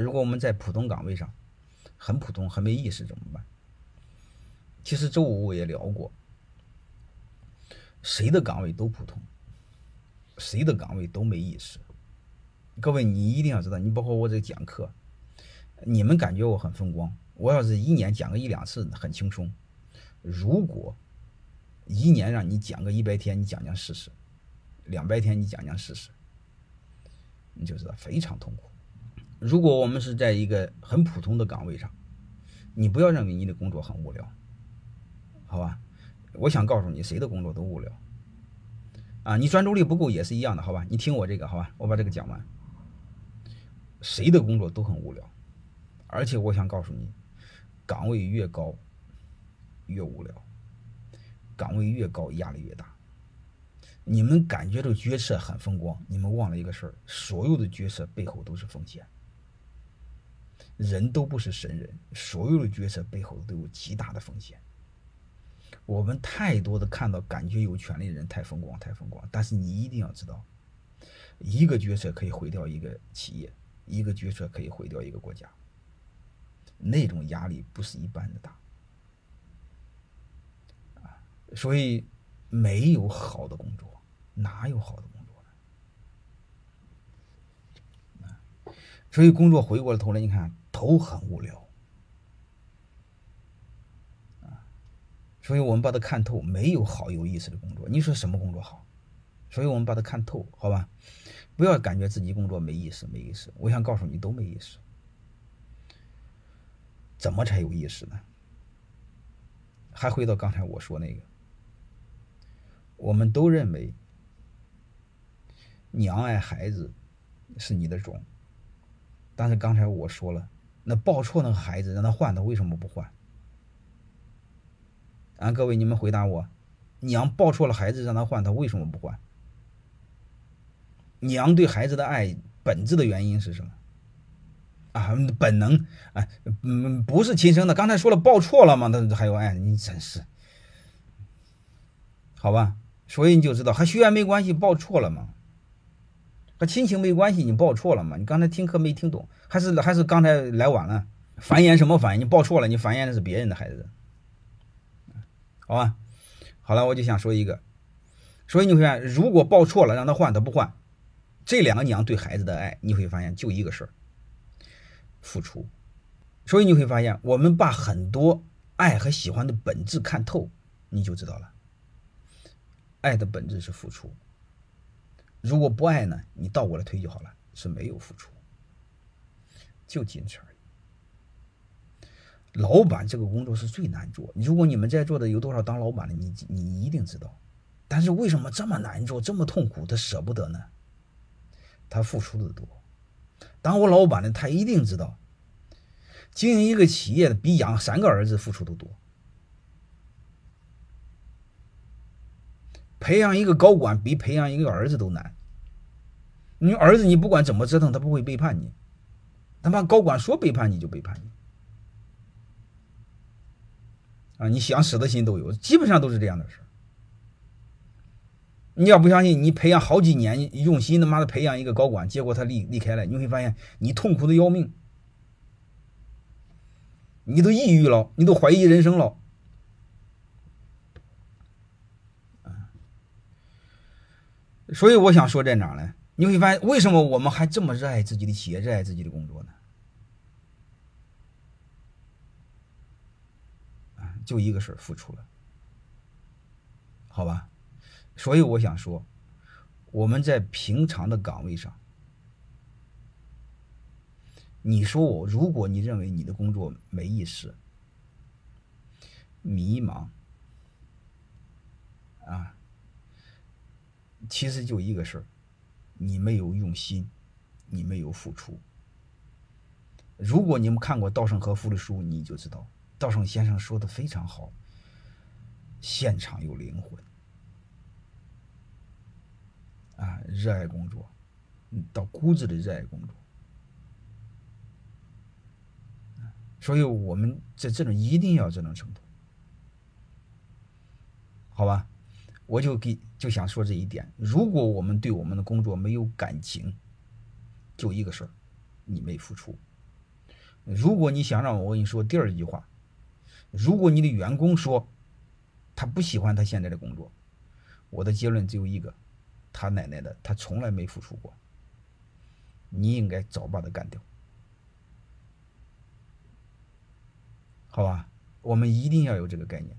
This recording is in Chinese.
如果我们在普通岗位上，很普通，很没意思，怎么办？其实周五我也聊过，谁的岗位都普通，谁的岗位都没意思。各位，你一定要知道，你包括我这讲课，你们感觉我很风光。我要是一年讲个一两次，很轻松。如果一年让你讲个一百天，你讲讲试试；两百天，你讲讲试试，你就知道非常痛苦。如果我们是在一个很普通的岗位上，你不要认为你的工作很无聊，好吧？我想告诉你，谁的工作都无聊啊！你专注力不够也是一样的，好吧？你听我这个，好吧？我把这个讲完。谁的工作都很无聊，而且我想告诉你，岗位越高越无聊，岗位越高压力越大。你们感觉这个决策很风光，你们忘了一个事儿：所有的决策背后都是风险。人都不是神人，所有的决策背后都有极大的风险。我们太多的看到感觉有权利的人太风光，太风光，但是你一定要知道，一个决策可以毁掉一个企业。一个决策可以毁掉一个国家，那种压力不是一般的大！所以没有好的工作，哪有好的工作呢？所以工作回过了头来，你看都很无聊！所以我们把它看透，没有好有意思的工作。你说什么工作好？所以我们把它看透，好吧？不要感觉自己工作没意思，没意思。我想告诉你，都没意思。怎么才有意思呢？还回到刚才我说那个，我们都认为娘爱孩子是你的种，但是刚才我说了，那抱错那个孩子让他换，他为什么不换？啊，各位你们回答我，娘抱错了孩子让他换，他为什么不换？娘对孩子的爱本质的原因是什么？啊，本能啊，嗯，不是亲生的。刚才说了抱错了嘛，那还有爱，你真是，好吧？所以你就知道和学员没关系，抱错了嘛？和亲情没关系，你抱错了嘛？你刚才听课没听懂？还是还是刚才来晚了？繁衍什么繁衍？你抱错了，你繁衍的是别人的孩子，好吧？好了，我就想说一个，所以你会发现，如果抱错了，让他换，他不换。这两个娘对孩子的爱，你会发现就一个事儿，付出。所以你会发现，我们把很多爱和喜欢的本质看透，你就知道了。爱的本质是付出。如果不爱呢，你倒过来推就好了，是没有付出，就仅此而已。老板这个工作是最难做。如果你们在座的有多少当老板的，你你一定知道。但是为什么这么难做，这么痛苦，他舍不得呢？他付出的多，当我老板的他一定知道，经营一个企业的比养三个儿子付出的多，培养一个高管比培养一个儿子都难。你儿子你不管怎么折腾，他不会背叛你，他妈高管说背叛你就背叛你，啊，你想死的心都有，基本上都是这样的事。你要不相信，你培养好几年，用心他妈的培养一个高管，结果他离离开了，你会发现你痛苦的要命，你都抑郁了，你都怀疑人生了，所以我想说在哪呢？你会发现为什么我们还这么热爱自己的企业，热爱自己的工作呢？就一个事儿，付出了，好吧？所以我想说，我们在平常的岗位上，你说我，如果你认为你的工作没意思、迷茫，啊，其实就一个事儿，你没有用心，你没有付出。如果你们看过稻盛和夫的书，你就知道，稻盛先生说的非常好，现场有灵魂。啊，热爱工作，到骨子里热爱工作，所以我们在这种一定要这种程度，好吧？我就给就想说这一点。如果我们对我们的工作没有感情，就一个事儿，你没付出，如果你想让我跟你说第二句话，如果你的员工说他不喜欢他现在的工作，我的结论只有一个：他奶奶的，他从来没付出过。你应该早把他干掉，好吧？我们一定要有这个概念。